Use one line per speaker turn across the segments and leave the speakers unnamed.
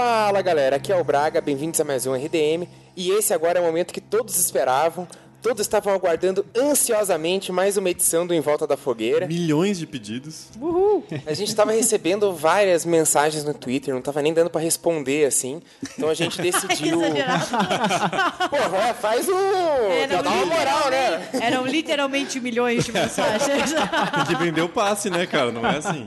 Fala galera, aqui é o Braga, bem-vindos a mais um RDM. E esse agora é o momento que todos esperavam. Todos estavam aguardando ansiosamente mais uma edição do Em Volta da Fogueira.
Milhões de pedidos.
A gente estava recebendo várias mensagens no Twitter, não estava nem dando para responder assim. Então a gente decidiu. Porra, é, faz um.
Eram
Já dá uma moral, né?
literalmente- Eram literalmente milhões de mensagens.
Tem que vender o passe, né, cara? Não é assim.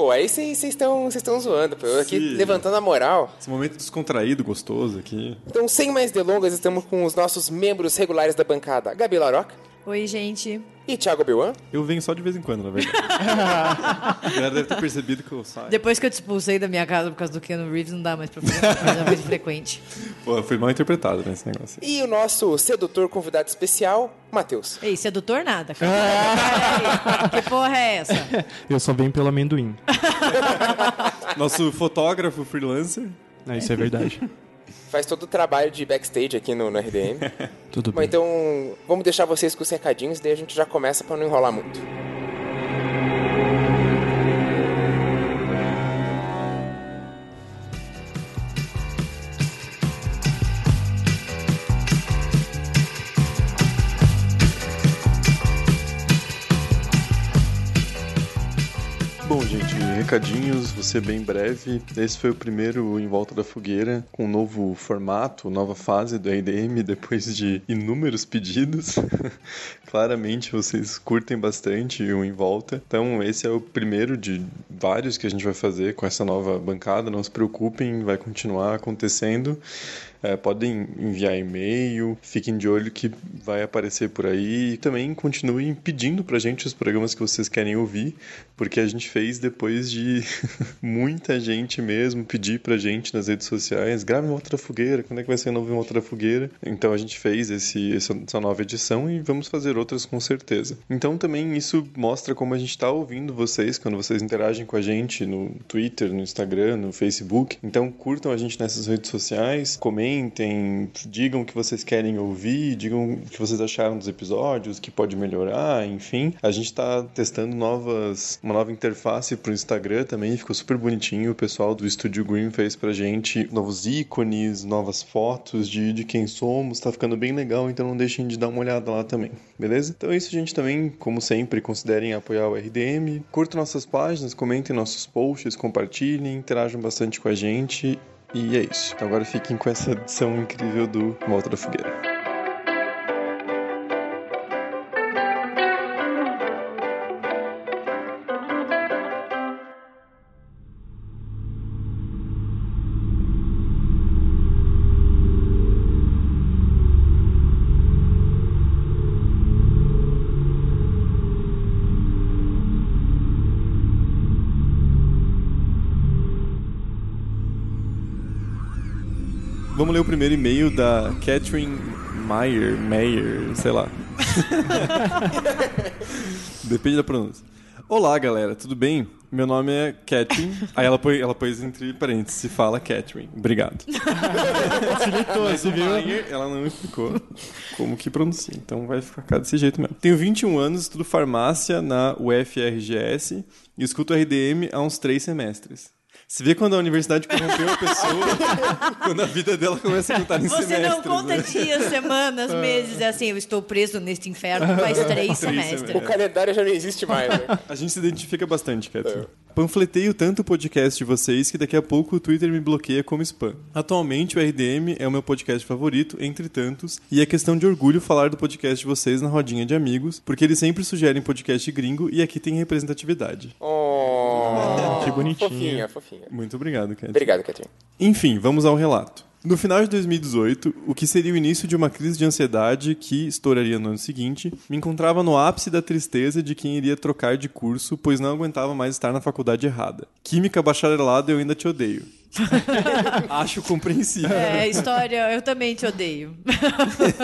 Pô, aí vocês estão zoando, pô. Eu aqui
Sim.
levantando a moral.
Esse momento descontraído, gostoso aqui.
Então, sem mais delongas, estamos com os nossos membros regulares da bancada, Gabi Laroca
Oi, gente.
e Thiago Biwan.
Eu venho só de vez em quando, na verdade. A galera deve ter percebido que eu saio.
Depois que eu te expulsei da minha casa por causa do Keanu Reeves, não dá mais pra fazer uma coisa mais frequente.
Pô, foi mal interpretado nesse negócio.
E o nosso sedutor convidado especial, Matheus.
Ei, sedutor nada. cara. que porra é essa?
Eu só venho pelo amendoim.
Nosso fotógrafo freelancer.
É, isso é verdade.
Faz todo o trabalho de backstage aqui no, no RDM.
Tudo
Bom,
bem.
então vamos deixar vocês com os recadinhos, daí a gente já começa pra não enrolar muito.
Bom, vou ser bem breve. Esse foi o primeiro Em Volta da Fogueira, com um novo formato, nova fase do RDM, depois de inúmeros pedidos. Claramente vocês curtem bastante o Em Volta. Então, esse é o primeiro de vários que a gente vai fazer com essa nova bancada. Não se preocupem, vai continuar acontecendo. É, podem enviar e-mail, fiquem de olho que vai aparecer por aí. E também continuem pedindo pra gente os programas que vocês querem ouvir, porque a gente fez depois de muita gente mesmo pedir pra gente nas redes sociais: grave uma outra fogueira, quando é que vai ser novo uma outra fogueira? Então a gente fez esse, essa, nova edição e vamos fazer outras com certeza. Então também isso mostra como a gente tá ouvindo vocês quando vocês interagem com a gente no Twitter, no Instagram, no Facebook. Então curtam a gente nessas redes sociais, comentem, digam o que vocês querem ouvir, digam o que vocês acharam dos episódios, que pode melhorar, enfim. A gente tá testando novas, uma nova interface pro Instagram também, ficou super bonitinho. O pessoal do Estúdio Green fez pra gente novos ícones, novas fotos de, de quem somos, tá ficando bem legal, então não deixem de dar uma olhada lá também, beleza? Então é isso, gente, também, como sempre, considerem apoiar o RDM, curtam nossas páginas, comentem nossos posts, compartilhem, interajam bastante com a gente. E é isso. Então agora fiquem com essa edição incrível do Volta da Fogueira.
Primeiro e-mail da Catherine Meyer, Meyer, sei lá. Depende da pronúncia. Olá, galera, tudo bem? Meu nome é Catherine. Aí ela, põe, ela pôs entre parênteses e fala Catherine. Obrigado.
Facilitou,
Mas
você
o
viu?
Meyer, ela não explicou como que pronuncia. Então vai ficar desse jeito mesmo. Tenho 21 anos, estudo farmácia na UFRGS e escuto RDM há uns três semestres. Você vê quando a universidade corrompeu a pessoa, quando a vida dela começa a contar em
Você
semestres.
não conta
né?
dias, semanas, meses. É assim, eu estou preso neste inferno faz três semestres.
semestres.
O calendário já não existe mais, né?
A gente se identifica bastante, Catherine. Panfleteio tanto o podcast de vocês que daqui a pouco o Twitter me bloqueia como spam. Atualmente o RDM é o meu podcast favorito, entre tantos, e é questão de orgulho falar do podcast de vocês na rodinha de amigos, porque eles sempre sugerem podcast gringo e aqui tem representatividade.
Oh,
Que bonitinho.
Fofinha, fofinha.
Muito obrigado, Catherine.
Obrigado, Catherine.
Enfim, vamos ao relato. No final de 2018, o que seria o início de uma crise de ansiedade que estouraria no ano seguinte, me encontrava no ápice da tristeza de quem iria trocar de curso, pois não aguentava mais estar na faculdade errada. Química bacharelado eu ainda te odeio. Acho compreensível.
É, história, eu também te odeio.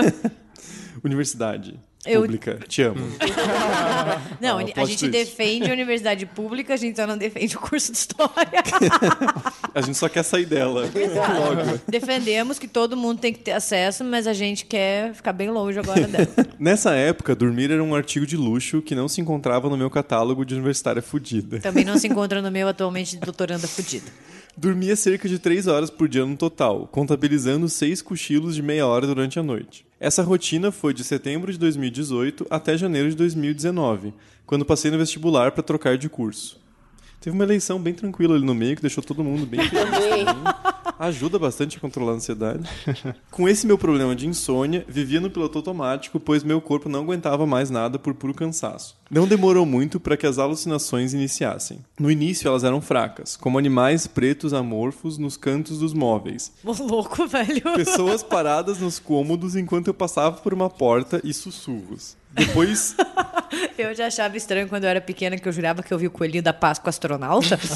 Universidade
Eu-
pública, te amo.
Não,
Ah,
a gente defende a universidade pública, a gente só não defende o curso de história.
A gente só quer sair dela. Logo.
Defendemos que todo mundo tem que ter acesso, mas a gente quer ficar bem longe agora dela.
Nessa época, dormir era um artigo de luxo que não se encontrava no meu catálogo de universitária fudida.
Também não se encontra no meu atualmente de doutoranda fudida.
Dormia cerca de 3 horas por dia no total, contabilizando 6 cochilos de meia hora durante a noite. Essa rotina foi de setembro de 2018 até janeiro de 2019, quando passei no vestibular para trocar de curso. Teve uma eleição bem tranquila ali no meio que deixou todo mundo bem feliz. Ajuda bastante a controlar a ansiedade. Com esse meu problema de insônia, vivia no piloto automático, pois meu corpo não aguentava mais nada por puro cansaço. Não demorou muito para que as alucinações iniciassem. No início elas eram fracas, como animais pretos amorfos nos cantos dos móveis,
Ô, louco, velho.
pessoas paradas nos cômodos enquanto eu passava por uma porta e sussurros. Depois
Eu já achava estranho quando eu era pequena que eu jurava que eu vi o coelhinho da Páscoa astronauta.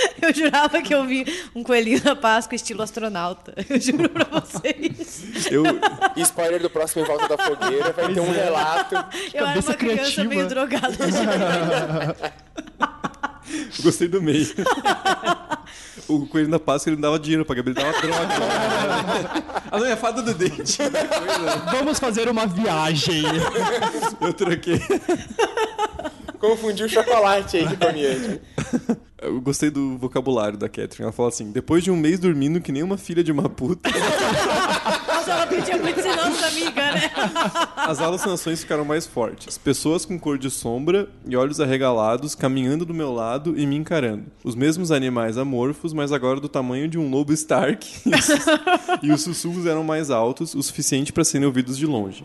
Eu jurava que eu vi um coelhinho da Páscoa estilo astronauta. Eu juro pra vocês.
eu,
spoiler do próximo Em Volta da Fogueira, vai ter um relato.
Eu era uma criança
criativa.
meio drogada.
gostei do meio. O coelho da Páscoa ele não dava dinheiro pra Gabriel, ele dava droga. ah, não, é a fada do dente.
Vamos fazer uma viagem.
Eu troquei.
Confundiu o chocolate aí com a minha.
Eu gostei do vocabulário da Catherine. Ela fala assim: depois de um mês dormindo que nem uma filha de uma puta,
Nossa, ela pedia muito ser nossa amiga, né?
as alucinações ficaram mais fortes. Pessoas com cor de sombra e olhos arregalados caminhando do meu lado e me encarando. Os mesmos animais amorfos, mas agora do tamanho de um lobo Stark. e os sussurros eram mais altos, o suficiente para serem ouvidos de longe.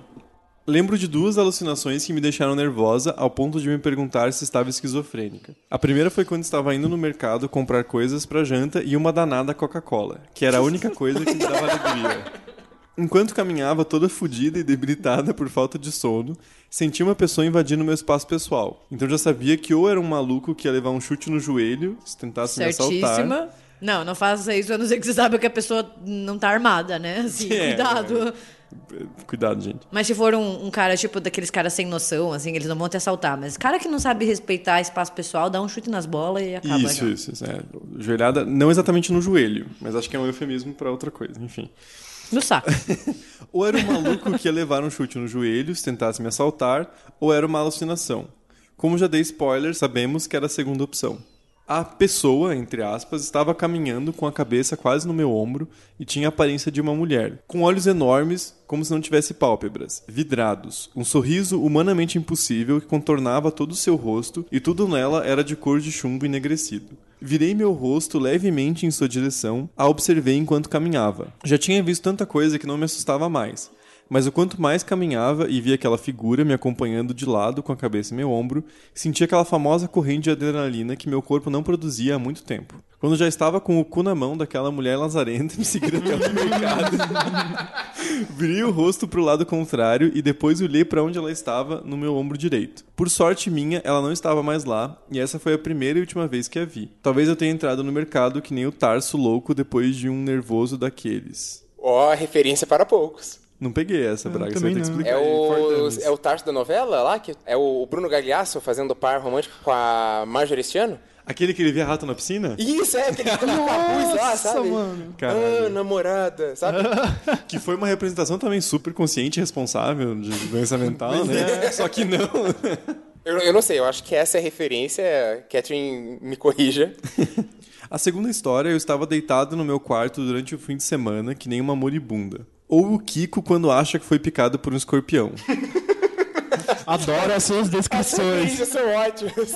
Lembro de duas alucinações que me deixaram nervosa ao ponto de me perguntar se estava esquizofrênica. A primeira foi quando estava indo no mercado comprar coisas para janta e uma danada Coca-Cola, que era a única coisa que me dava alegria. Enquanto caminhava toda fodida e debilitada por falta de sono, senti uma pessoa invadindo meu espaço pessoal. Então já sabia que ou era um maluco que ia levar um chute no joelho se tentasse me assaltar.
Não, não faça isso a não ser que você saiba que a pessoa não tá armada, né? Assim,
É,
cuidado.
Cuidado, gente.
Mas se for um, um cara, tipo, daqueles caras sem noção, assim, eles não vão te assaltar. Mas cara que não sabe respeitar espaço pessoal, dá um chute nas bolas e acaba.
Isso,
já.
isso, isso. É. Joelhada, não exatamente no joelho, mas acho que é um eufemismo para outra coisa, enfim.
No saco.
Ou era um maluco que ia levar um chute no joelho se tentasse me assaltar, ou era uma alucinação. Como já dei spoiler, sabemos que era a segunda opção. A pessoa, entre aspas, estava caminhando com a cabeça quase no meu ombro e tinha a aparência de uma mulher, com olhos enormes, como se não tivesse pálpebras, vidrados, um sorriso humanamente impossível que contornava todo o seu rosto e tudo nela era de cor de chumbo enegrecido. Virei meu rosto levemente em sua direção, a observei enquanto caminhava. Já tinha visto tanta coisa que não me assustava mais. Mas o quanto mais caminhava e via aquela figura me acompanhando de lado com a cabeça em meu ombro, sentia aquela famosa corrente de adrenalina que meu corpo não produzia há muito tempo. Quando já estava com o cu na mão daquela mulher lazarenta me seguindo até o mercado, virei o rosto para o lado contrário e depois olhei para onde ela estava no meu ombro direito. Por sorte minha, ela não estava mais lá e essa foi a primeira e última vez que a vi. Talvez eu tenha entrado no mercado que nem o Tarso louco depois de um nervoso daqueles.
Ó, referência para poucos.
Não peguei essa, Braga. Você vai ter que explicar.
É
aí,
o, é o Tarso da novela lá? Que é o Bruno Gagliasso fazendo par romântico com a Marjorie este ano?
Aquele que ele via rato na piscina?
Isso, é, aquele que com capuz lá, sabe?
mano.
Caralho.
Ah, namorada, sabe?
Que foi uma representação também super consciente e responsável de doença mental, né? Só que não.
Eu, eu não sei, eu acho que essa é a referência. Catherine me corrija.
A segunda história, eu estava deitado no meu quarto durante o fim de semana, que nem uma moribunda. Ou o Kiko quando acha que foi picado por um escorpião.
Adoro as suas descrições.
Isso são ótimos.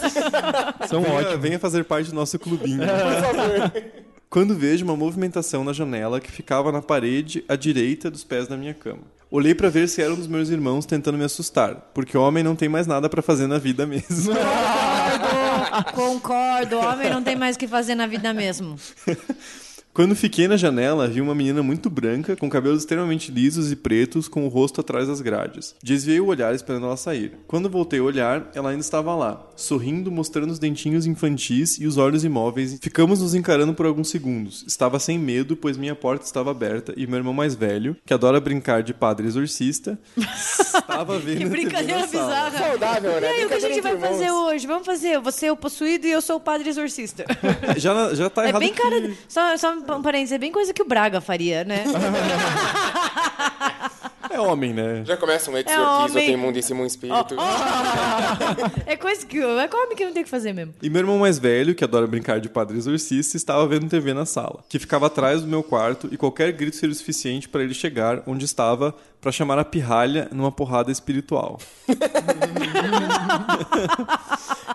São
Venha,
ótimas.
venha fazer parte do nosso clubinho.
Por favor.
Quando vejo uma movimentação na janela que ficava na parede à direita dos pés da minha cama. Olhei pra ver se era um dos meus irmãos tentando me assustar, porque o homem não tem mais nada pra fazer na vida mesmo.
Concordo, concordo. O homem não tem mais o que fazer na vida mesmo.
Quando fiquei na janela, vi uma menina muito branca, com cabelos extremamente lisos e pretos, com o rosto atrás das grades. Desviei o olhar esperando ela sair. Quando voltei a olhar, ela ainda estava lá, sorrindo, mostrando os dentinhos infantis e os olhos imóveis. Ficamos nos encarando por alguns segundos. Estava sem medo, pois minha porta estava aberta e meu irmão mais velho, que adora brincar de padre exorcista, estava vendo
Que brincadeira bizarra.
Saudável,
E
né?
aí, o que a gente vai fazer
irmãos.
hoje? Vamos fazer. Você é o possuído e eu sou o padre exorcista.
Já, já tá
É
errado
bem
que-
cara. Só, só um parênteses, é bem coisa que o Braga faria, né?
É homem, né?
Já começa um exorcismo,
homem.
tem imundíssimo espírito.
É coisa que. É come que não tem o que fazer mesmo.
E meu irmão mais velho, que adora brincar de padre exorcista, estava vendo TV na sala, que ficava atrás do meu quarto e qualquer grito seria o suficiente para ele chegar onde estava para chamar a pirralha numa porrada espiritual.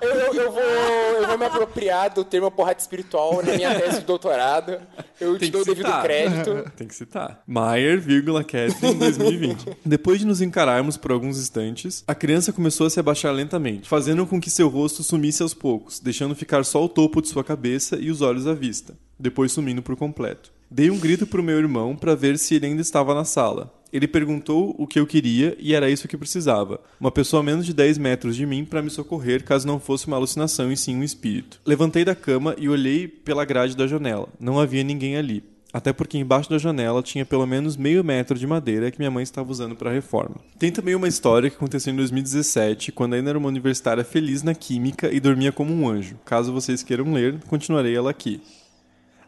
Eu, eu- eu vou, eu vou me apropriar do termo porrada espiritual na minha tese de doutorado. Eu te dou o devido crédito.
Tem que citar. Maier, vírgula, Catherine, 2020. Depois de nos encararmos por alguns instantes, a criança começou a se abaixar lentamente, fazendo com que seu rosto sumisse aos poucos, deixando ficar só o topo de sua cabeça e os olhos à vista, depois sumindo por completo. Dei um grito pro meu irmão para ver se ele ainda estava na sala. Ele perguntou o que eu queria e era isso que precisava. Uma pessoa a menos de 10 metros de mim para me socorrer caso não fosse uma alucinação e sim um espírito. Levantei da cama e olhei pela grade da janela. Não havia ninguém ali. Até porque embaixo da janela tinha pelo menos meio metro de madeira que minha mãe estava usando para a reforma. Tem também uma história que aconteceu em 2017, quando ainda era uma universitária feliz na química e dormia como um anjo. Caso vocês queiram ler, continuarei ela aqui.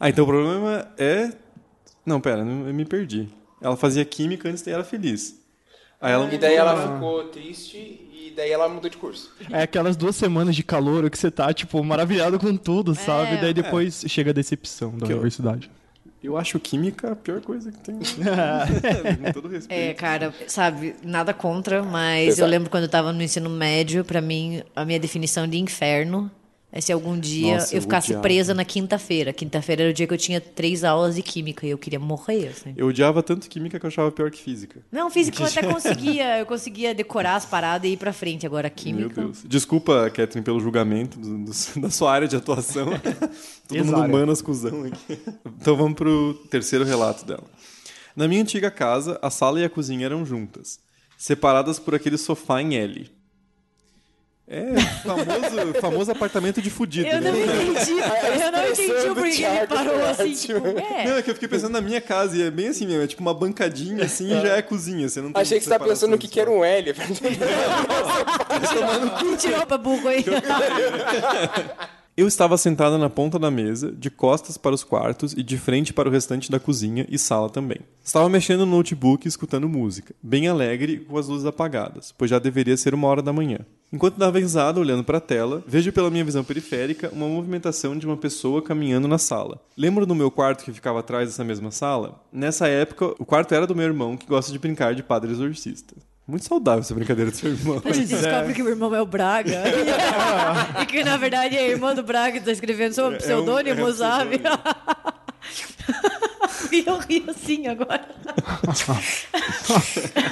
Ah, então o problema é. Não, pera, eu me perdi. Ela fazia química antes e era feliz. Aí ela
E daí ela ficou triste e daí ela mudou de curso.
É aquelas duas semanas de calor que você tá, tipo, maravilhado com tudo, sabe? Daí depois chega a decepção da
Que eu-
universidade.
Eu acho química a pior coisa que tem. Com todo respeito.
É, cara, sabe, nada contra, mas
Exato.
eu lembro quando eu tava no ensino médio, pra mim, a minha definição de inferno é se algum dia
Nossa,
eu
eu
ficasse
odiava.
presa na quinta-feira. Quinta-feira era o dia que eu tinha três aulas de química e eu queria morrer, assim.
Eu odiava tanto química que eu achava pior que física.
Não, física eu até conseguia, eu conseguia decorar as paradas e ir pra frente. Agora, química.
Meu Deus. Desculpa, Catherine, pelo julgamento do- do- da sua área de atuação. Todo mundo humanas cuzão aqui. Então vamos pro terceiro relato dela. Na minha antiga casa, a sala e a cozinha eram juntas, separadas por aquele sofá em L. É, famoso, famoso apartamento de fudido,
Eu
né?
não entendi, eu não entendi o porquê ele parou assim, tipo, é.
Não, é que eu fiquei pensando na minha casa e é bem assim mesmo, é tipo uma bancadinha assim e já é cozinha. Você não tem
Achei que você tá pensando no que, que era um L.
Tirou pra burro aí.
Eu estava sentada na ponta da mesa, de costas para os quartos e de frente para o restante da cozinha e sala também. Estava mexendo no notebook e escutando música, bem alegre com as luzes apagadas, pois já deveria ser uma hora da manhã. Enquanto dava risada olhando para a tela, vejo pela minha visão periférica uma movimentação de uma pessoa caminhando na sala. Lembro do meu quarto que ficava atrás dessa mesma sala? Nessa época, o quarto era do meu irmão que gosta de brincar de padre exorcista. Muito saudável essa brincadeira do seu irmão.
A gente descobre que o irmão é o Braga. e que, na verdade, é a irmã do Braga que tá escrevendo sob um pseudônimo,
é um
sabe? e eu ri assim agora.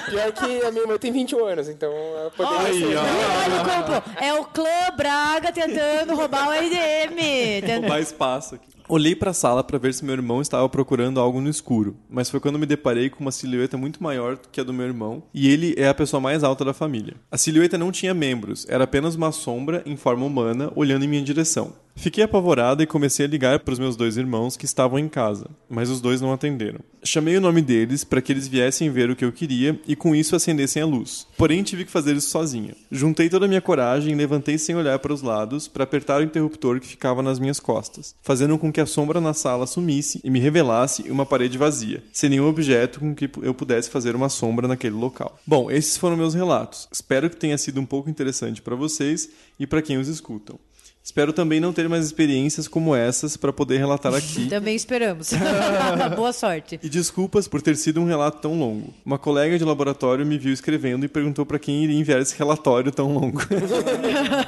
Pior que a minha irmã tem 21 anos, então ela poderia ser.
Olha o compo. É o clã Braga tentando roubar o RDM.
Roubar espaço aqui. Olhei para a sala para ver se meu irmão estava procurando algo no escuro, mas foi quando me deparei com uma silhueta muito maior que a do meu irmão, e ele é a pessoa mais alta da família. A silhueta não tinha membros, era apenas uma sombra em forma humana olhando em minha direção. Fiquei apavorada e comecei a ligar para os meus dois irmãos que estavam em casa, mas os dois não atenderam. Chamei o nome deles para que eles viessem ver o que eu queria e com isso acendessem a luz. Porém, tive que fazer isso sozinha. Juntei toda a minha coragem e levantei sem olhar para os lados para apertar o interruptor que ficava nas minhas costas, fazendo com que a sombra na sala sumisse e me revelasse uma parede vazia, sem nenhum objeto com que eu pudesse fazer uma sombra naquele local. Bom, esses foram meus relatos. Espero que tenha sido um pouco interessante para vocês e para quem os escutam. Espero também não ter mais experiências como essas para poder relatar aqui.
Também esperamos. Boa sorte.
E desculpas por ter sido um relato tão longo. Uma colega de laboratório me viu escrevendo e perguntou para quem iria enviar esse relatório tão longo.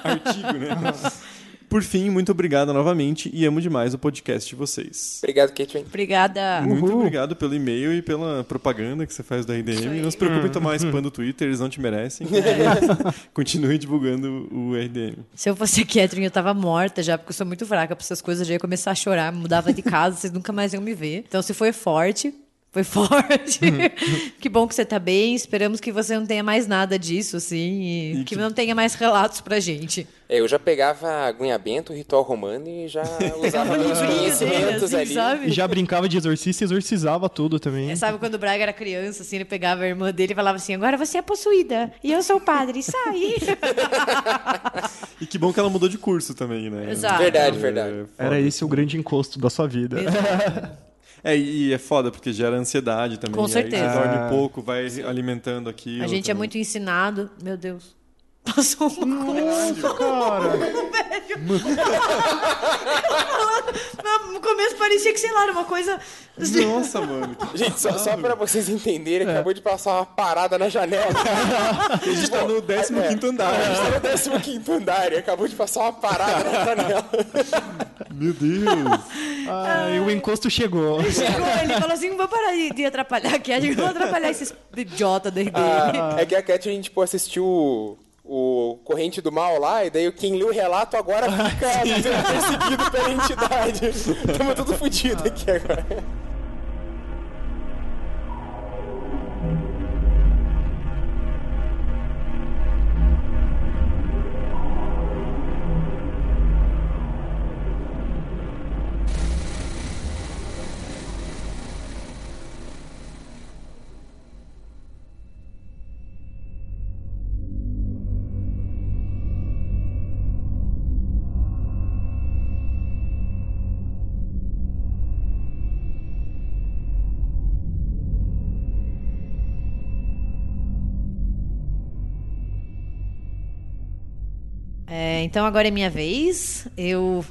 Artigo, né? Por fim, muito obrigado novamente e amo demais o podcast de vocês.
Obrigado, Catherine.
Obrigada.
Muito obrigado pelo e-mail e pela propaganda que você faz do RDM. Não se preocupe em tomar spam do Twitter, eles não te merecem. Continue divulgando o RDM.
Se eu fosse a Catherine, eu tava morta já, porque eu sou muito fraca pra essas coisas. Eu já ia começar a chorar, me mudava de casa, vocês nunca mais iam me ver. Então, se foi forte, foi forte. que bom que você tá bem. Esperamos que você não tenha mais nada disso, assim, e,
E
que...
que-
não tenha mais relatos pra gente.
É, eu já pegava a Gunha Bento, o ritual romano e já usava meus conhecimentos
assim,
ali.
sabe?
E já brincava de exorcista e exorcizava tudo também.
É, sabe quando o Braga era criança, assim, ele pegava a irmã dele e falava assim: agora você é possuída e eu sou o padre, sai.
E que bom que ela mudou de curso também, né?
Exato.
Verdade, verdade.
É,
Era esse o grande encosto da sua vida.
É, e é foda, porque gera ansiedade também.
Com
Aí
certeza.
você dorme pouco, vai alimentando aquilo.
A gente é
também.
muito ensinado. Meu Deus. Passou uma coisa.
Cara,
No começo parecia que, sei lá, era uma coisa. assim.
Nossa, mano.
Gente, só, só pra vocês entenderem,
É.
acabou de passar uma parada na janela.
A gente tá no 15 andar.
A gente tá no 15 andar e acabou de passar uma parada na janela.
Meu Deus.
ai, o encosto chegou.
Chegou, ele falou assim: vou parar de, de atrapalhar aqui, a gente não vou atrapalhar esses idiota dele.
Ah, é que a Cat, a gente tipo, assistiu o, Corrente do Mal lá, e daí quem lê o relato agora fica sendo perseguido pela entidade. Estamos tudo fodido aqui agora.
É, então agora é minha vez. Eu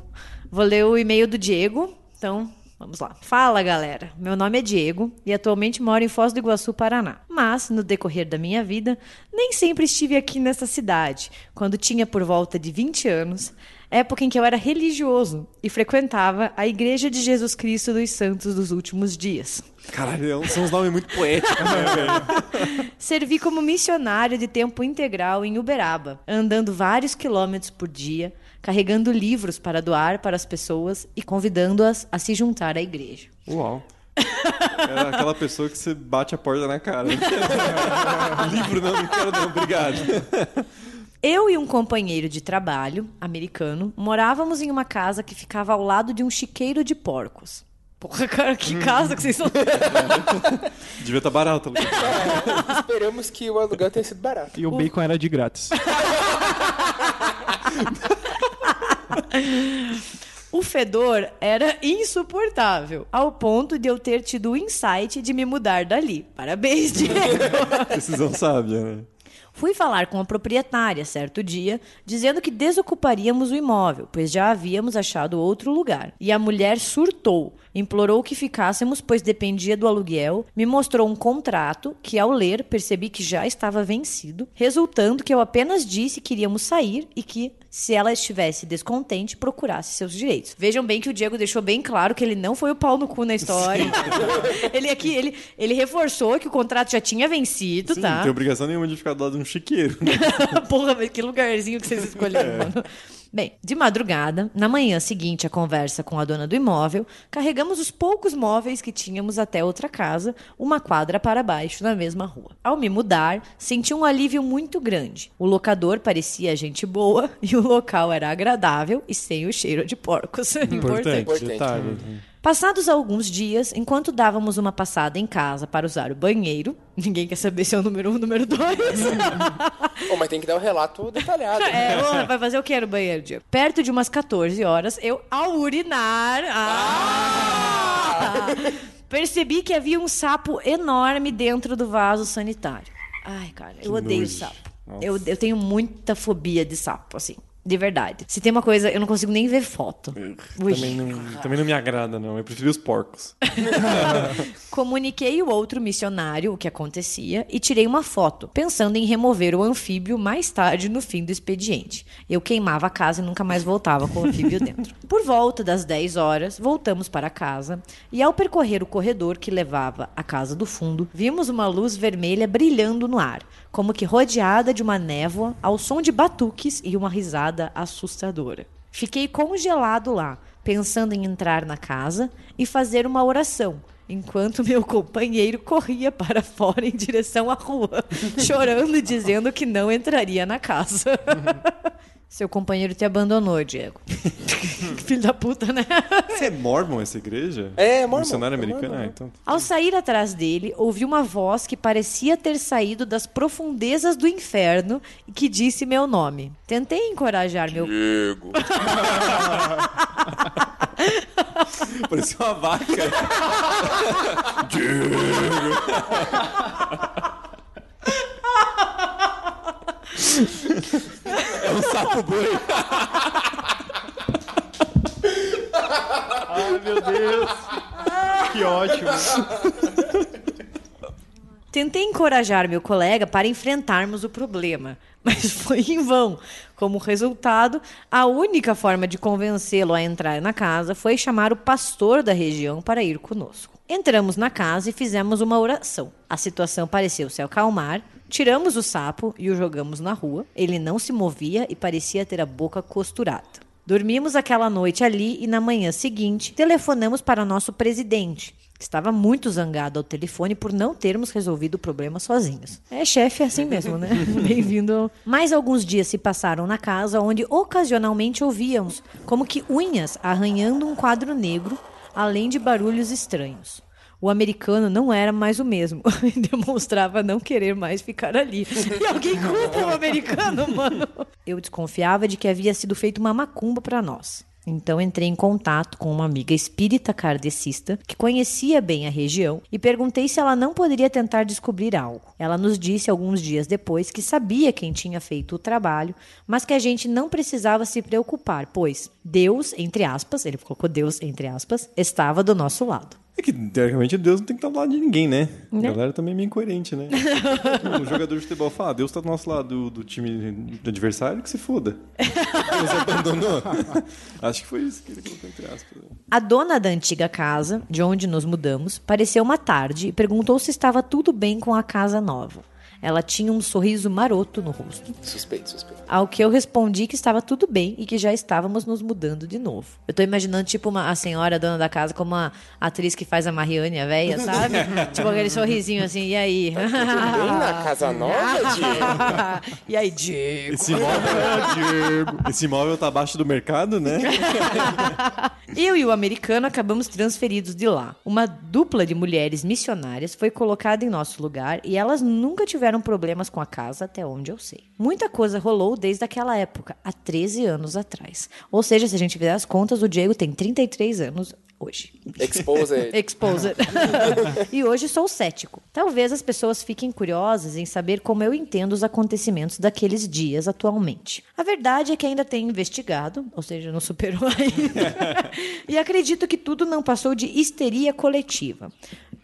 vou ler o e-mail do Diego. Então, vamos lá. Fala, galera. Meu nome é Diego e atualmente moro em Foz do Iguaçu, Paraná. Mas, no decorrer da minha vida, nem sempre estive aqui nessa cidade. Quando tinha por volta de 20 anos, época em que eu era religioso e frequentava a Igreja de Jesus Cristo dos Santos dos Últimos Dias.
Caralho, são uns nomes muito poéticos, né?
Servi como missionário de tempo integral em Uberaba, andando vários quilômetros por dia, carregando livros para doar para as pessoas e convidando-as a se juntar à igreja.
Uau. É aquela pessoa que você bate a porta na cara. Livro não, não quero não, obrigado.
Eu e um companheiro de trabalho, americano, morávamos em uma casa que ficava ao lado de um chiqueiro de porcos. Porra, cara, que casa que vocês estão.
Devia estar barato. né?
Esperamos que o aluguel tenha sido barato.
E o bacon era de grátis.
O fedor era insuportável, ao ponto de eu ter tido o insight de me mudar dali. Parabéns, Diego!
Decisão sábia, né?
Fui falar com a proprietária certo dia, dizendo que desocuparíamos o imóvel, pois já havíamos achado outro lugar. E a mulher surtou, implorou que ficássemos, pois dependia do aluguel, me mostrou um contrato que, ao ler, percebi que já estava vencido, resultando que eu apenas disse que iríamos sair e que, se ela estivesse descontente, procurasse seus direitos. Vejam bem que o Diego deixou bem claro que ele não foi o pau no cu na história. ele aqui, ele, ele reforçou que o contrato já tinha vencido,
Sim,
tá?
não tem obrigação nenhuma de ficar do lado de um chiqueiro. Né?
Porra, mas que lugarzinho que vocês escolheram, mano. Bem, de madrugada, na manhã seguinte à conversa com a dona do imóvel, carregamos os poucos móveis que tínhamos até outra casa, uma quadra para baixo, na mesma rua. Ao me mudar, senti um alívio muito grande. O locador parecia gente boa e o local era agradável e sem o cheiro de porcos. Importante.
Importante.
detalhe.
Passados alguns dias, enquanto dávamos uma passada em casa para usar o banheiro, ninguém quer saber se é o número um ou o número dois.
Ô, mas tem que dar o relato detalhado.
É, ô, vai fazer o que no banheiro, Diego? Perto de umas 14 horas, eu, ao urinar. Ah! percebi que havia um sapo enorme dentro do vaso sanitário. Ai, cara, eu odeio
nojo.
sapo. Eu, eu tenho muita fobia de sapo, assim. De verdade. Se tem uma coisa, eu não consigo nem ver foto.
Também não, também não me agrada, não. Eu prefiro os porcos.
Comuniquei o outro missionário o que acontecia e tirei uma foto, pensando em remover o anfíbio mais tarde no fim do expediente. Eu queimava a casa e nunca mais voltava com o anfíbio dentro. Por volta das 10 horas, voltamos para casa e, ao percorrer o corredor que levava à casa do fundo, vimos uma luz vermelha brilhando no ar, como que rodeada de uma névoa, ao som de batuques e uma risada assustadora. Fiquei congelado lá, pensando em entrar na casa e fazer uma oração, enquanto meu companheiro corria para fora em direção à rua, chorando e dizendo que não entraria na casa. Seu companheiro te abandonou, Diego. Filho da puta, né?
É mormon essa igreja?
É, mormon,
Missionário
é
americano?
mormon.
Ah, então.
Ao sair atrás dele, ouvi uma voz que parecia ter saído das profundezas do inferno e que disse meu nome. Tentei encorajar meu
Diego.
Parecia uma vaca. É um sapo boi.
Ai, meu Deus. Que ótimo.
Tentei encorajar meu colega para enfrentarmos o problema, mas foi em vão. Como resultado, a única forma de convencê-lo a entrar na casa foi chamar o pastor da região para ir conosco. Entramos na casa e fizemos uma oração. A situação pareceu se acalmar. Tiramos o sapo e o jogamos na rua. Ele não se movia e parecia ter a boca costurada. Dormimos aquela noite ali e na manhã seguinte telefonamos para nosso presidente, estava muito zangado ao telefone por não termos resolvido o problema sozinhos. É, chefe, é assim mesmo, né? Bem-vindo. Mais alguns dias se passaram na casa, onde ocasionalmente ouvíamos como que unhas arranhando um quadro negro, além de barulhos estranhos. O americano não era mais o mesmo e demonstrava não querer mais ficar ali. E alguém culpa o americano, mano. Eu desconfiava de que havia sido feita uma macumba para nós. Então entrei em contato com uma amiga espírita kardecista que conhecia bem a região e perguntei se ela não poderia tentar descobrir algo. Ela nos disse alguns dias depois que sabia quem tinha feito o trabalho, mas que a gente não precisava se preocupar, pois Deus, entre aspas, ele colocou Deus entre aspas, estava do nosso lado.
É que, teoricamente, Deus não tem que estar do lado de ninguém, né? A galera também é meio incoerente, né? o jogador de futebol fala, Deus tá do nosso lado do, do time do adversário, que se foda. Deus abandonou. Acho que foi isso que ele colocou entre aspas.
A dona da antiga casa, de onde nos mudamos, apareceu uma tarde e perguntou se estava tudo bem com a casa nova. Ela tinha um sorriso maroto no rosto.
Suspeito, suspeito.
Ao que eu respondi que estava tudo bem e que já estávamos nos mudando de novo. Eu tô imaginando, tipo, uma, a senhora, a dona da casa, como a atriz que faz a Mariane, a velha, sabe? tipo aquele sorrisinho assim, e aí?
Tudo bem na casa nova, Diego?
e aí, Diego?
Esse imóvel, Esse imóvel tá abaixo do mercado, né?
Eu e o americano acabamos transferidos de lá. Uma dupla de mulheres missionárias foi colocada em nosso lugar e elas nunca tiveram problemas com a casa, até onde eu sei. Muita coisa rolou desde aquela época, há 13 anos atrás. Ou seja, se a gente fizer as contas, o Diego tem 33 anos hoje.
Exposed.
Exposed. e hoje sou cético. Talvez as pessoas fiquem curiosas em saber como eu entendo os acontecimentos daqueles dias atualmente. A verdade é que ainda tenho investigado, ou seja, não superou ainda. e acredito que tudo não passou de histeria coletiva.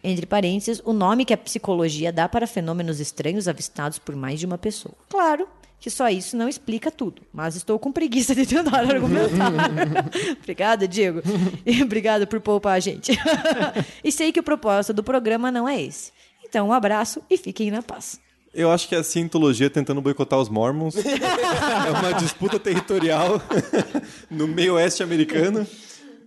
Entre parênteses, o nome que a psicologia dá para fenômenos estranhos avistados por mais de uma pessoa. Claro, que só isso não explica tudo. Mas estou com preguiça de tentar argumentar. Obrigada, Diego. E obrigada por poupar a gente. e sei que o propósito do programa não é esse. Então, um abraço e fiquem na paz.
Eu acho que é a cientologia tentando boicotar os mormons. é uma disputa territorial no meio oeste americano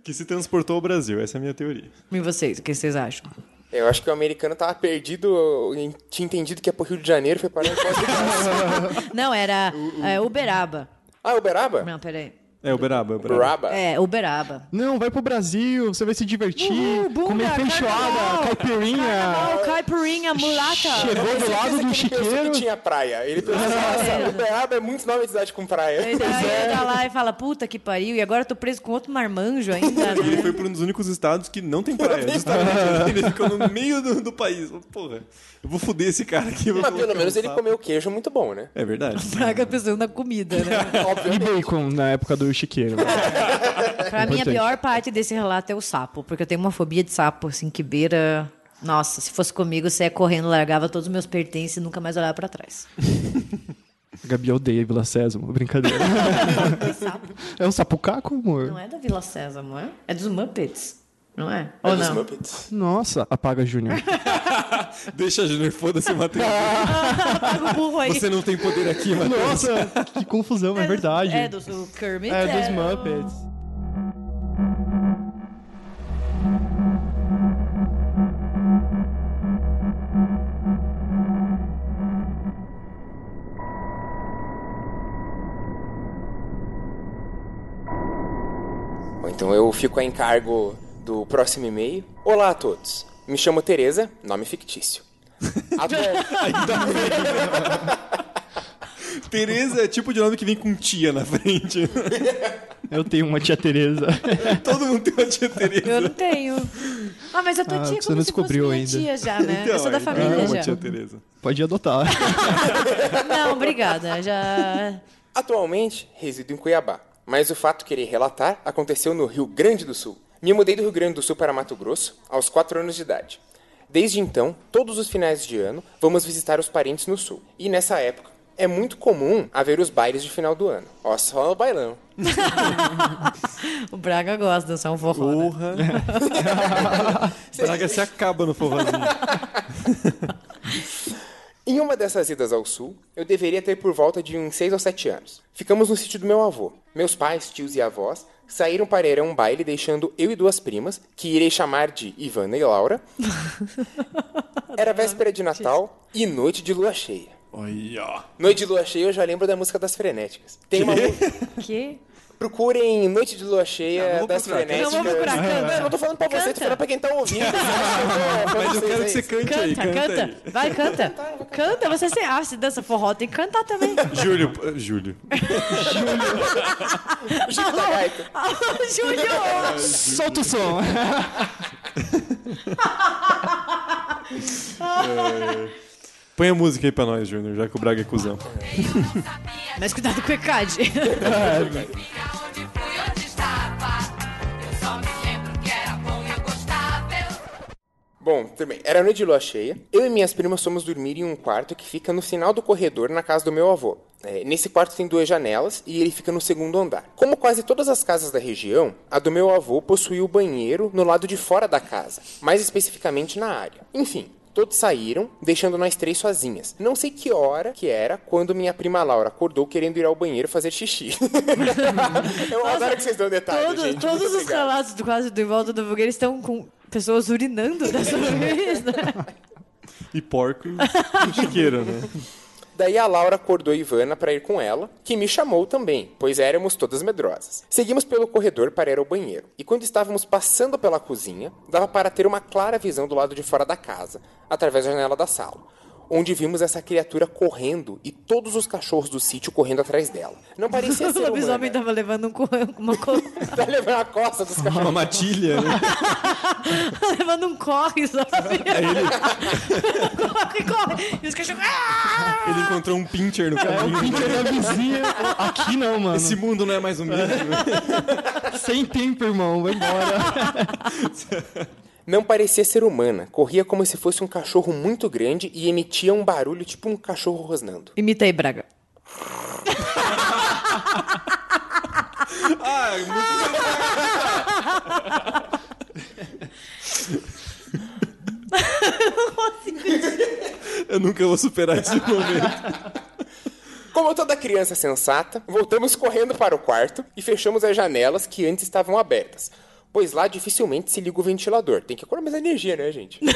que se transportou ao Brasil. Essa é a minha teoria.
E vocês, o que vocês acham?
Eu acho que o americano tava perdido, tinha entendido que ia pro Rio de Janeiro, foi parar em Foz do Iguaçu.
Não, era é, Uberaba.
Ah, Uberaba?
Não, peraí.
É Uberaba, é Uberaba.
Uberaba?
É, Uberaba.
Não, vai pro Brasil, você vai se divertir,
Uhul, bunda,
comer feijoada, caipirinha.
Carnaval, caipirinha, mulata.
Chegou do lado do
ele
chiqueiro.
que tinha praia. Ele pensou, nossa, Uberaba é muito de cidade com praia.
Ele tá, ele tá lá e fala, puta que pariu, e agora eu tô preso com outro marmanjo ainda,
Ele
né?
foi para um dos únicos estados que não tem praia. Justamente. Ele ficou no meio do, do país. Porra, eu vou foder esse cara aqui.
Mas pelo
colocar
menos
um
ele comeu queijo muito bom, né?
É verdade.
Praga pensando na comida, né?
E bacon na época do chiqueiro.
Pra mim, a pior parte desse relato é o sapo, porque eu tenho uma fobia de sapo, assim, que beira. Nossa, se fosse comigo, você ia correndo, largava todos os meus pertences e nunca mais olhava pra trás.
A Gabi odeia Vila Sésamo, brincadeira. É um sapucaco, amor?
Não é da Vila Sésamo, é? É dos Muppets, não é? Ou
É dos
não?
Muppets.
Nossa, apaga Júnior.
Deixa, Júnior, foda-se o Matheus.
Pega o burro aí.
Você não tem poder aqui, Matheus.
Nossa, que confusão, é, verdade.
É do, do Kermit.
É dos
o-
Muppets.
Bom, então eu fico a encargo do próximo e-mail. Olá a todos. Me chamo Tereza, nome fictício. Atual...
Tereza é tipo de nome que vem com tia na frente.
Eu tenho uma tia Tereza.
Todo mundo tem uma tia Tereza.
Eu não tenho. Ah, mas a tua
Ah,
tia é
você
como
não
se
descobriu ainda.
tia já, né? eu sou da
aí,
família
é uma
já.
tia Tereza.
Pode adotar.
Não, obrigada. Já.
Atualmente, resido em Cuiabá, mas o fato que irei relatar aconteceu no Rio Grande do Sul. Me mudei do Rio Grande do Sul para Mato Grosso aos 4 anos de idade. Desde então, todos os finais de ano, vamos visitar os parentes no Sul. E nessa época, é muito comum haver os bailes de final do ano. Ó, só o bailão.
O Braga gosta de dançar um forró. né?
Porra. Braga se acaba no forrozinho.
Em uma dessas idas ao sul, eu deveria ter por volta de uns 6 ou 7 anos. Ficamos no sítio do meu avô. Meus pais, tios e avós saíram para ir a um baile deixando eu e duas primas, que irei chamar de Ivana e Laura. Era véspera de Natal e noite de lua cheia.
Olha.
Noite de lua cheia eu já lembro da música das frenéticas. Tem uma música.
Que?
Procurem Noite de Lua Cheia
Não,
das
procurar.
frenéticas.
Não, vou procurar, canta.
Não, eu não tô falando pra você,
Canta.
tô falando pra quem tá ouvindo.
Mas eu quero que você cante aí,
Canta,
canta,
canta.
aí.
Vai, canta. Canta, você se, ah, se dança forró, tem que cantar também.
Júlio, eh, Júlio.
Chico da Gaita.
Júlio!
Solta o som.
Põe a música aí pra nós, Júnior, já que o Braga é cuzão.
Mas cuidado com o ECAD.
que era bom e eu gostava. Eu
Bom, tudo bem. Era noite de lua cheia. Eu e minhas primas fomos dormir em um quarto que fica no final do corredor na casa do meu avô. É, nesse quarto tem duas janelas e ele fica no segundo andar. Como quase todas as casas da região, a do meu avô possuía o banheiro no lado de fora da casa, mais especificamente na área. Enfim, todos saíram, deixando nós três sozinhas. Não sei que hora que era quando minha prima Laura acordou querendo ir ao banheiro fazer xixi. Eu adoro que vocês dão detalhes,
Todo-
gente.
todos
Muito
os relatos do quase do Em Volta do Fogueira estão com pessoas urinando dessa vez, né?
E porco e chiqueira, né?
Daí a Laura acordou Ivana para ir com ela, que me chamou também, pois éramos todas medrosas. Seguimos pelo corredor para ir ao banheiro, e quando estávamos passando pela cozinha, dava para ter uma clara visão do lado de fora da casa, através da janela da sala, onde vimos essa criatura correndo e todos os cachorros do sítio correndo atrás dela. Não parecia
O
ser
lobisomem
humana.
tava levando um co- uma co...
Tá levando a costa dos cachorros.
Uma matilha, né?
levando um corre, sabe? corre, corre. E os cachorros... Ah!
Ele encontrou um pincher no
É o
caminho.
pincher da vizinha. Aqui não, mano.
Esse mundo não é mais o mesmo.
Sem tempo, irmão. Vai embora.
Não parecia ser humana, corria como se fosse um cachorro muito grande e emitia um barulho tipo um cachorro rosnando.
Imita aí, Braga.
Ah, muito Eu nunca vou superar esse momento.
Como toda criança sensata, voltamos correndo para o quarto e fechamos as janelas que antes estavam abertas. Pois lá dificilmente se liga o ventilador. Tem que economizar energia, né, gente?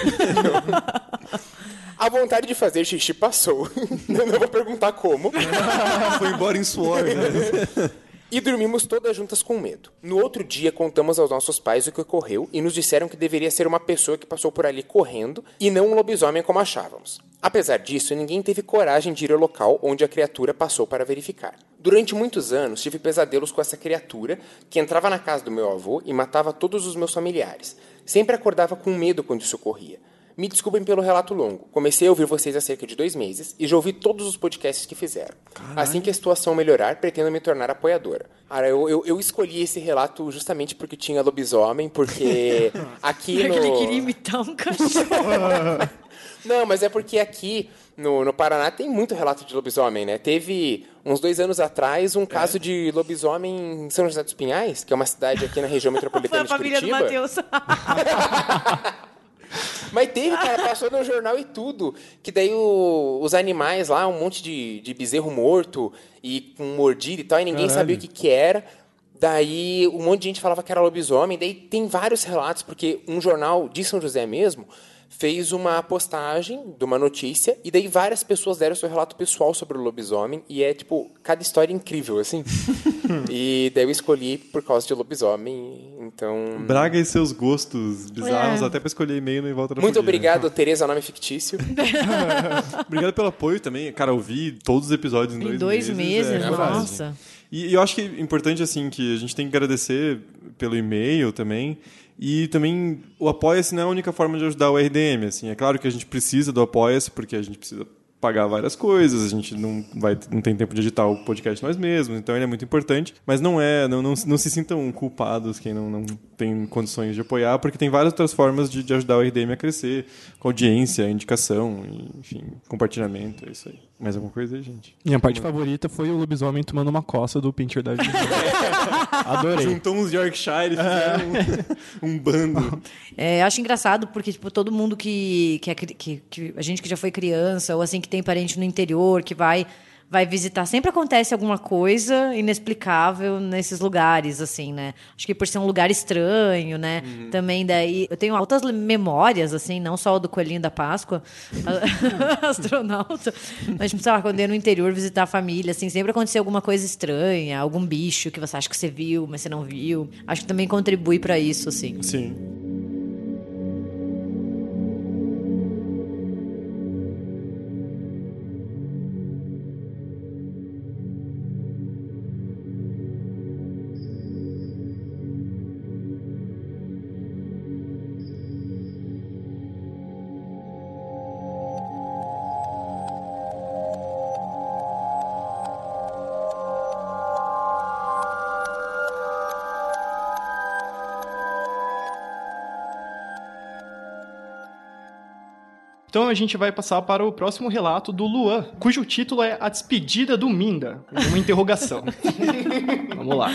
A vontade de fazer xixi passou. Não vou perguntar como.
Foi embora em suor, né?
E dormimos todas juntas com medo. No outro dia, contamos aos nossos pais o que ocorreu e nos disseram que deveria ser uma pessoa que passou por ali correndo e não um lobisomem como achávamos. Apesar disso, ninguém teve coragem de ir ao local onde a criatura passou para verificar. Durante muitos anos, tive pesadelos com essa criatura que entrava na casa do meu avô e matava todos os meus familiares. Sempre acordava com medo quando isso ocorria. Me desculpem pelo relato longo. Comecei a ouvir vocês há cerca de dois meses e já ouvi todos os podcasts que fizeram. Assim que a situação melhorar, pretendo me tornar apoiadora. Cara, eu, eu, eu escolhi esse relato justamente porque tinha lobisomem, porque aqui no...
Ele queria imitar um cachorro.
Não, mas é porque aqui no, no Paraná tem muito relato de lobisomem, né? Teve uns dois anos atrás um caso de lobisomem em São José dos Pinhais, que é uma cidade aqui na região
Foi
metropolitana
a
de
família do
Curitiba.
Matheus.
Mas teve, cara, passou no jornal e tudo. Que daí o- os animais lá, um monte de, de bezerro morto e com mordida e tal, e ninguém sabia o que, que era. Daí um monte de gente falava que era lobisomem. Daí tem vários relatos, porque um jornal de São José mesmo fez uma postagem de uma notícia e daí várias pessoas deram seu relato pessoal sobre o lobisomem e é tipo cada história incrível assim. e daí eu escolhi por causa de lobisomem, então
Braga e seus gostos bizarros,
É.
até pra escolher e-mail no Em Volta da
muito obrigado, Tereza, nome fictício.
Obrigado pelo apoio também. Cara, eu vi todos os episódios em dois,
Em dois meses,
é, coragem.
nossa.
E eu acho que é importante, assim, que a gente tem que agradecer pelo e-mail também. E também o Apoia-se não é a única forma de ajudar o RDM, assim. É claro que a gente precisa do Apoia-se, porque a gente precisa pagar várias coisas, a gente não, vai, não tem tempo de editar o podcast nós mesmos, então ele é muito importante. Mas não é, não, não, não se sintam culpados quem não, não tem condições de apoiar, porque tem várias outras formas de, de ajudar o RDM a crescer, com audiência, indicação, enfim, compartilhamento, é isso aí. Mais alguma coisa aí, gente?
Minha parte favorita foi o lobisomem tomando uma coça do Pincher da vida. Adorei.
Juntou uns Yorkshire e fizeram um, um bando.
É, acho engraçado porque, tipo, todo mundo que, que, é que, que- A gente que já foi criança, ou assim, que tem parente no interior, que vai, vai visitar, sempre acontece alguma coisa inexplicável nesses lugares, assim, né? Acho que por ser um lugar estranho, né? Também daí. Eu tenho altas memórias, assim, não só do Coelhinho da Páscoa, astronauta, mas, tipo, sei lá, quando eu ia no interior visitar a família, assim, sempre acontecia alguma coisa estranha, algum bicho que você acha que você viu, mas você não viu. Acho que também contribui para isso, assim.
Sim.
A gente vai passar para o próximo relato do Luan, cujo título é A Despedida do Minda. Uma interrogação. Vamos lá.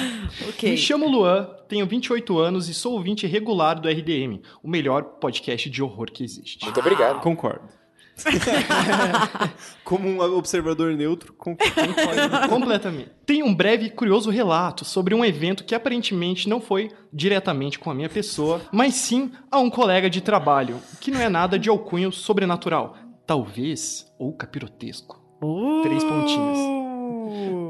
Ok.
Me chamo Luan, tenho 28 anos e sou ouvinte regular do RDM, o melhor podcast de horror que existe.
Muito obrigado.
Concordo. Como um observador neutro, concordo.
Completamente. Tem um breve e curioso relato sobre um evento que aparentemente não foi diretamente com a minha pessoa, mas sim a um colega de trabalho, que não é nada de alcunho sobrenatural. Talvez, ou capirotesco. Três pontinhos.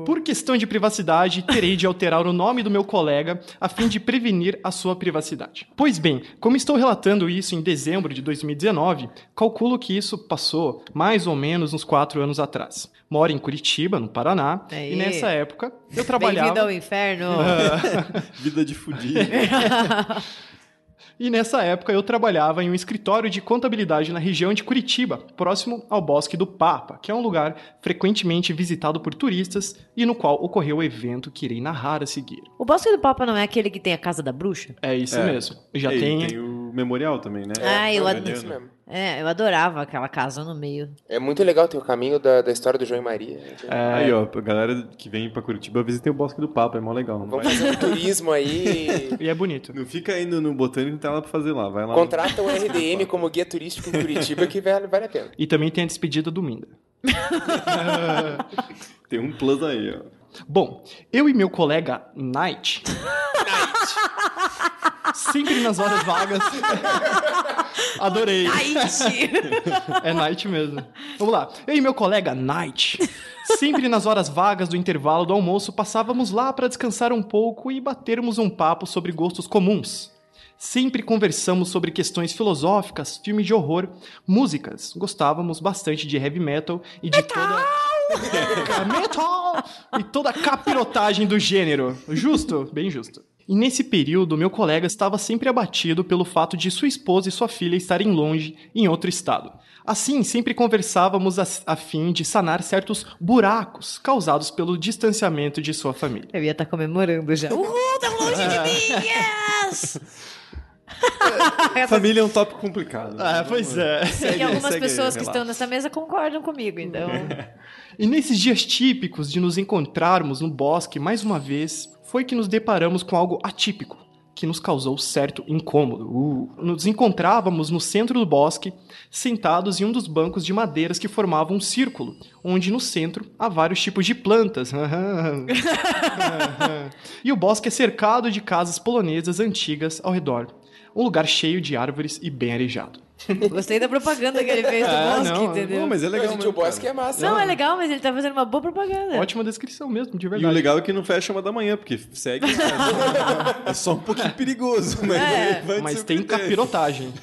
Por questão de privacidade, terei de alterar o nome do meu colega a fim de prevenir a sua privacidade. Pois bem, como estou relatando isso em dezembro de 2019, calculo que isso passou mais ou menos uns quatro anos atrás. Moro em Curitiba, no Paraná,
Aí.
e nessa época eu
Bem-vindo ao
trabalhava.
inferno.
Vida de fudido.
E nessa época eu trabalhava em um escritório de contabilidade na região de Curitiba, próximo ao Bosque do Papa, que é um lugar frequentemente visitado por turistas e no qual ocorreu o evento que irei narrar a seguir.
O Bosque do Papa não é aquele que tem a Casa da Bruxa?
É isso
É.
mesmo. Já
E
tem.
tem o memorial também, né?
Ah, eu
não,
adoro.
é isso mesmo.
É, eu adorava aquela casa no meio.
É muito legal ter o caminho da, da história do João e Maria.
Aí, ó, a galera que vem pra Curitiba visita o Bosque do Papa, é mó legal.
Vamos
vai-
fazer um turismo aí.
E é bonito.
não fica indo no botânico, não tem nada pra fazer lá. Vai lá.
Contrata o RDM como guia turístico em Curitiba que vale, vale a pena.
E também tem a despedida do Minda.
Tem um plus aí, ó.
Bom, eu e meu colega Night. Sempre nas horas vagas. Adorei. É Night mesmo. Vamos lá. Eu e meu colega Night. Sempre nas horas vagas do intervalo do almoço, passávamos lá para descansar um pouco e batermos um papo sobre gostos comuns. Sempre conversamos sobre questões filosóficas, filmes de horror, músicas. Gostávamos bastante de heavy metal e de toda. metal! E toda a capirotagem do gênero. Justo? Bem justo. E nesse período, meu colega estava sempre abatido pelo fato de sua esposa e sua filha estarem longe, em outro estado. Assim, sempre conversávamos a, a fim de sanar certos buracos causados pelo distanciamento de sua família.
Eu ia estar comemorando já. Uhul, tá longe de mim, yes!
Família é um tópico complicado.
Ah, pois é.
E algumas
segue aí,
pessoas que
relaxa.
estão nessa mesa concordam comigo, então.
E nesses dias típicos de nos encontrarmos no bosque mais uma vez, foi que nos deparamos com algo atípico, que nos causou certo incômodo. Uh. Nos encontrávamos no centro do bosque, sentados em um dos bancos de madeiras que formavam um círculo, onde no centro há vários tipos de plantas. e o bosque é cercado de casas polonesas antigas ao redor. Um lugar cheio de árvores e bem arejado.
Gostei da propaganda que ele fez do
Ah,
bosque,
não,
entendeu?
Pô, mas é legal
Mas, gente, o bosque é massa.
Não, é legal, mas ele tá fazendo uma boa propaganda.
Ótima descrição mesmo, de
E o
verdade.
legal é que não fecha uma da manhã, porque segue. é só um pouquinho perigoso, mas
É.
Mas tem capirotagem.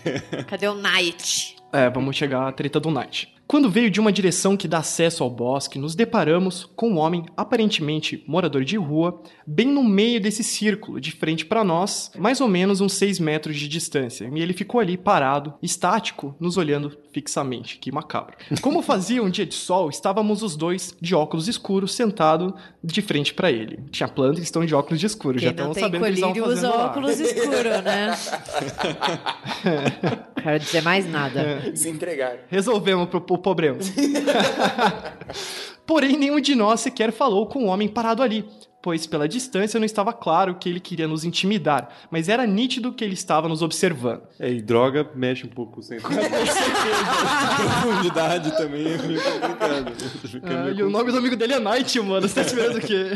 Cadê o Night?
É, vamos chegar à treta do Night. Quando veio de uma direção que dá acesso ao bosque, nos deparamos com um homem aparentemente morador de rua, bem no meio desse círculo, de frente para nós, mais ou menos uns 6 metros de distância. E ele ficou ali parado, estático, nos olhando fixamente. Que macabro. Como fazia um dia de sol, estávamos os dois de óculos escuros, sentado de frente para ele. Tinha plantas que estão de óculos de escuro, já
Quem não
estamos
tem
sabendo o que eles estavam
usa
fazendo lá.
óculos escuros, né? Quero dizer mais nada.
Se entregaram.
Resolvemos pro, o problema. Porém, nenhum de nós sequer falou com o homem parado ali, pois pela distância não estava claro que ele queria nos intimidar, mas era nítido que ele estava nos observando.
É, e droga mexe um pouco com o centro. Profundidade também é meio complicado.
Ah, e o nome do amigo dele é Night, mano. Você tá esperando o quê?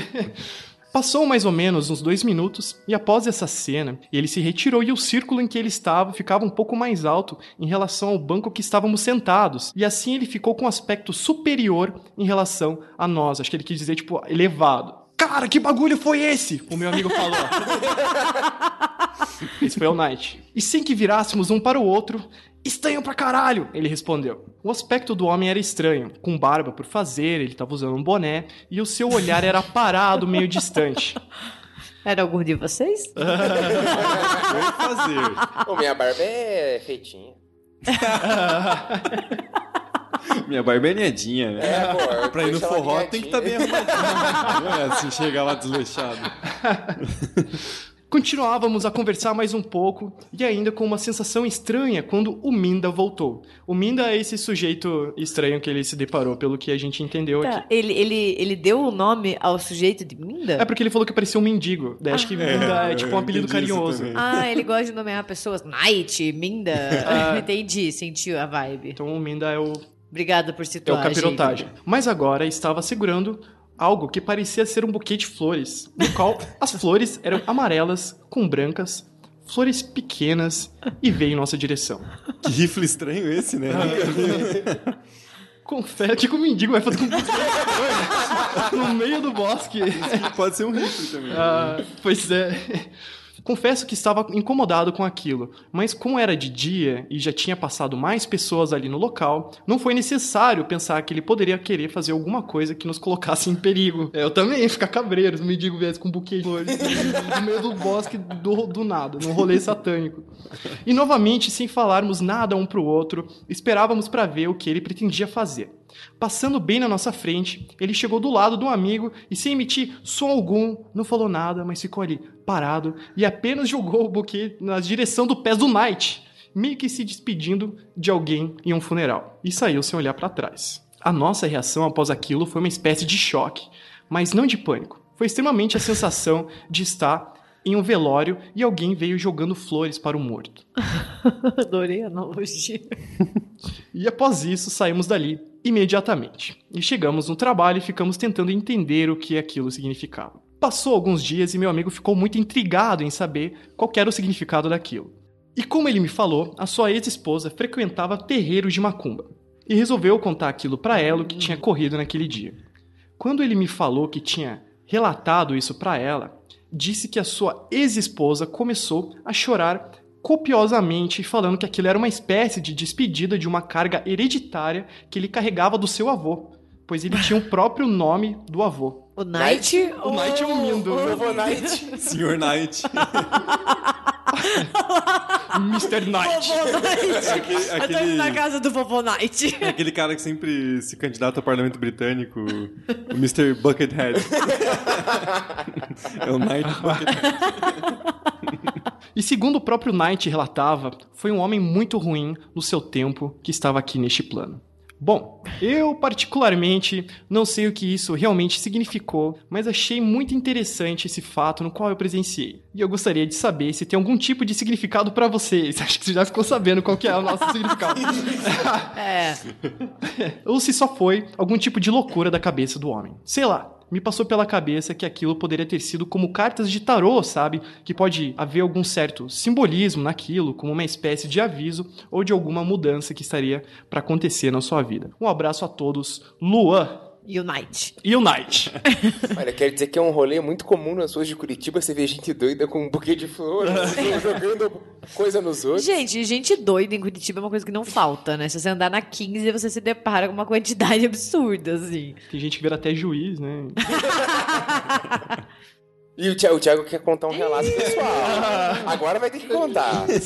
Passou mais ou menos uns dois minutos, e após essa cena, ele se retirou e o círculo em que ele estava ficava um pouco mais alto em relação ao banco que estávamos sentados. E assim ele ficou com um aspecto superior em relação a nós. Acho que ele quis dizer, tipo, elevado. Cara, que bagulho foi esse? O meu amigo falou. Esse foi o Knight. E sem que virássemos um para o outro, estranho pra caralho, ele respondeu. O aspecto do homem era estranho, com barba por fazer, ele tava usando um boné, e o seu olhar era parado, meio distante.
Era algum de vocês?
Vou fazer.
Ô, minha barba é feitinha.
Minha barba é né?
É, pô.
Pra ir no forró tem que estar
alinhadinha.
bem arrumadinho. Não é assim, chegar lá desleixado.
Continuávamos a conversar mais um pouco e ainda com uma sensação estranha quando o Minda voltou. O Minda é esse sujeito estranho que ele se deparou, pelo que a gente entendeu aqui.
Tá, Ele, ele, ele deu o nome ao sujeito de Minda?
É porque ele falou que parecia um mendigo. Daí acho que Minda é, tipo um
eu
apelido carinhoso.
Ah, ele gosta de nomear pessoas. Night, Minda. Entendi, sentiu a vibe.
Então o Minda é o,
Obrigada por
é
situar.
o capirotagem.
gente.
Mas agora estava segurando algo que parecia ser um buquê de flores, no qual as flores eram amarelas com brancas, flores pequenas e veio em nossa direção.
Que rifle estranho esse, né?
Confere que o mendigo vai fazer com um no meio do bosque.
Pode ser um rifle também.
Ah, pois é. Confesso que estava incomodado com aquilo, mas como era de dia e já tinha passado mais pessoas ali no local, não foi necessário pensar que ele poderia querer fazer alguma coisa que nos colocasse em perigo. É, Eu também ia ficar cabreiro se o mendigo viesse com um buquê de flores no meio do bosque do, do nada, num rolê satânico. E novamente, sem falarmos nada um pro outro, esperávamos para ver o que ele pretendia fazer. Passando bem na nossa frente, ele chegou do lado do amigo e, sem emitir som algum, não falou nada, mas ficou ali, parado, e apenas jogou o buquê na direção do pé do Knight, meio que se despedindo de alguém em um funeral, e saiu sem olhar para trás. A nossa reação após aquilo foi uma espécie de choque, mas não de pânico. Foi extremamente a sensação de estar em um velório e alguém veio jogando flores para o morto.
Adorei a analogia.
E após isso, saímos dali imediatamente. E chegamos no trabalho e ficamos tentando entender o que aquilo significava. Passou alguns dias e meu amigo ficou muito intrigado em saber qual era o significado daquilo. E como ele me falou, a sua ex-esposa frequentava terreiros de macumba. E resolveu contar aquilo para ela o que tinha corrido naquele dia. Quando ele me falou que tinha relatado isso para ela, disse que a sua ex-esposa começou a chorar copiosamente, falando que aquilo era uma espécie de despedida de uma carga hereditária que ele carregava do seu avô, pois ele tinha o próprio nome do avô.
O Night?
O Knight é um mindo.
Novo Night.
Senhor Knight.
Mr. Knight.
Vovô Night.
Aquele,
Eu tô indo
aquele,
na casa do Vovô Night.
aquele cara que sempre se candidata ao parlamento britânico, o Mr. Buckethead. é o Knight Buckethead.
E segundo o próprio Knight relatava, foi um homem muito ruim no seu tempo que estava aqui neste plano. Bom, eu particularmente não sei o que isso realmente significou, mas achei muito interessante esse fato no qual eu presenciei. E eu gostaria de saber se tem algum tipo de significado pra vocês. Acho que você já ficou sabendo qual que é o nosso significado.
É.
Ou se só foi algum tipo de loucura da cabeça do homem. Sei lá. Me passou pela cabeça que aquilo poderia ter sido como cartas de tarô, sabe? Que pode haver algum certo simbolismo naquilo, como uma espécie de aviso ou de alguma mudança que estaria para acontecer na sua vida. Um abraço a todos. Luan.
Unite.
Unite.
Olha, quer dizer que é um rolê muito comum nas ruas de Curitiba você vê gente doida com um buquê de flores, jogando coisa nos outros.
Gente, gente doida em Curitiba é uma coisa que não falta, né? Se você andar na 15, você se depara com uma quantidade absurda, assim.
Tem gente que vira até juiz, né?
E o Thiago, o Thiago quer contar um relato pessoal. Agora vai ter que contar.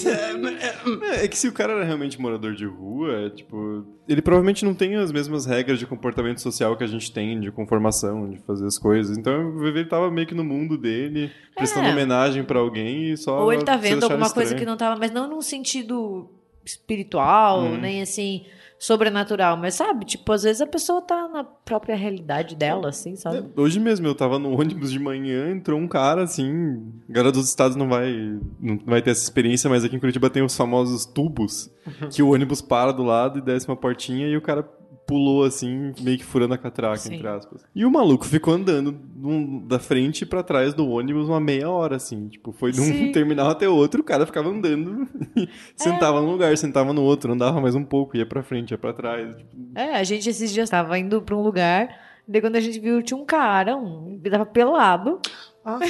É, é que se o cara era realmente morador de rua, é, tipo, ele provavelmente não tem as mesmas regras de comportamento social que a gente tem, de conformação, de fazer as coisas. Então ele tava meio que no mundo dele, prestando
É.
homenagem pra alguém e só.
Ou ele tá vendo alguma coisa
estranho.
que não tava, mas não num sentido espiritual,
Hum.
nem assim, sobrenatural, mas sabe, tipo, às vezes a pessoa tá na própria realidade dela, assim, sabe?
É, Hoje mesmo eu tava no ônibus de manhã, entrou um cara assim. A galera dos estados não vai, não vai ter essa experiência, mas aqui em Curitiba tem os famosos tubos, que o ônibus para do lado e desce uma portinha e o cara pulou assim, meio que furando a catraca,
Sim.
entre aspas. E o maluco ficou andando num- da frente pra trás do ônibus uma meia hora, assim. Tipo, foi de um
Sim.
terminal até outro, o cara ficava andando e sentava num lugar, sentava no outro, andava mais um pouco, ia pra frente, ia pra trás. Tipo,
É, a gente esses dias tava indo pra um lugar, daí quando a gente viu, tinha um cara, um, tava pelado.
Ah,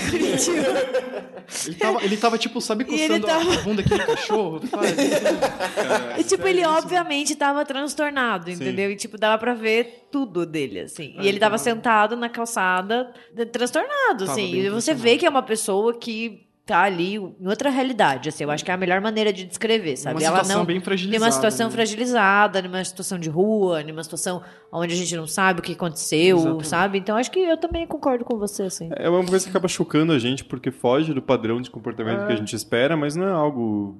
ele, tava, ele tava, tipo, sabe,
E
coçando
tava-
a bunda aqui do cachorro? Faz.
E, tipo, ele obviamente tava transtornado, entendeu? E, tipo, dava pra ver tudo dele, assim. E ele tava sentado na calçada, de- transtornado,
Tava
assim. E você
transtornado.
vê que é uma pessoa que tá ali em outra realidade, assim. Eu acho que é a melhor maneira de descrever, sabe?
Uma
Ela
situação
não...
bem fragilizada.
situação
né?
fragilizada, numa situação de rua, numa situação onde a gente não sabe o que aconteceu,
Exatamente.
sabe? Então acho que eu também concordo com você, assim.
É uma coisa que acaba chocando a gente porque foge do padrão de comportamento que a gente espera, mas não é algo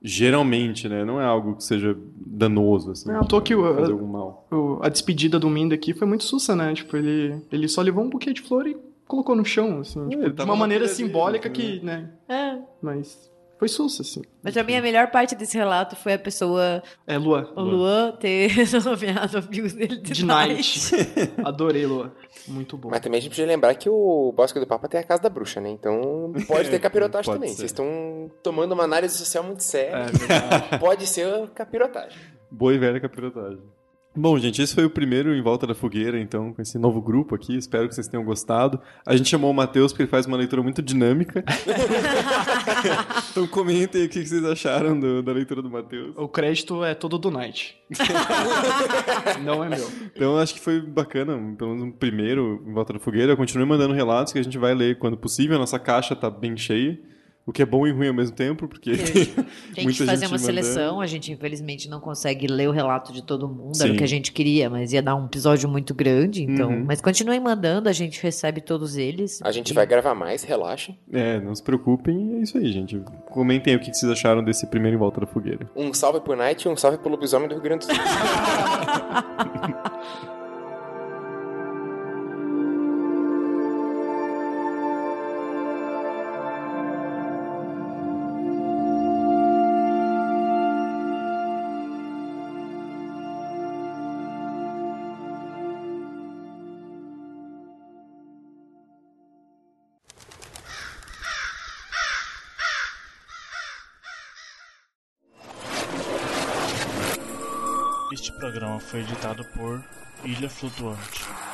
geralmente, né? Não é algo que seja danoso assim.
Não é toa que o-
fazer algum mal.
O- a despedida do Minda aqui foi muito sussa, né? Tipo, ele, ele só levou um buquê de flor e colocou no chão, assim. tipo,
ele
de uma maneira simbólica
né?
que, né?
É.
Mas foi sussa, assim.
Mas pra mim a melhor parte desse relato foi a pessoa,
É, Lua.
o Luan, ter nomeado amigos dele de,
De Night. Adorei, Lua. Muito bom.
Mas também a gente precisa lembrar que o Bosque do Papa tem a casa da bruxa, né? Então pode ter capirotagem
Pode
também.
ser.
Vocês estão tomando uma análise social muito séria.
É.
Pode ser capirotagem.
Boa e velha capirotagem. Bom, gente, esse foi o primeiro Em Volta da Fogueira, então, com esse novo grupo aqui. Espero que vocês tenham gostado. A gente chamou o Matheus porque ele faz uma leitura muito dinâmica. então comentem aí o que vocês acharam do- da leitura do Matheus.
o crédito é todo do Night. Não é meu.
Então, eu acho que foi bacana, pelo menos um primeiro Em Volta da Fogueira. Continue mandando relatos que a gente vai ler quando possível. A nossa caixa tá bem cheia. O que é bom e ruim ao mesmo tempo, porque
Tem que
muita
fazer
gente
uma
mandando.
seleção, a gente infelizmente não consegue ler o relato de todo mundo, era
Sim.
o que a gente queria, mas ia dar um episódio muito grande, então.
Uhum.
Mas continuem mandando, a gente recebe todos eles.
A gente vai gravar mais, relaxem.
É, não se preocupem, é isso aí, gente. Comentem o que vocês acharam desse primeiro Em Volta da Fogueira.
Um salve pro Night e um salve pro lobisomem do Rio Grande do Sul.
foi editado por Ilha Flutuante.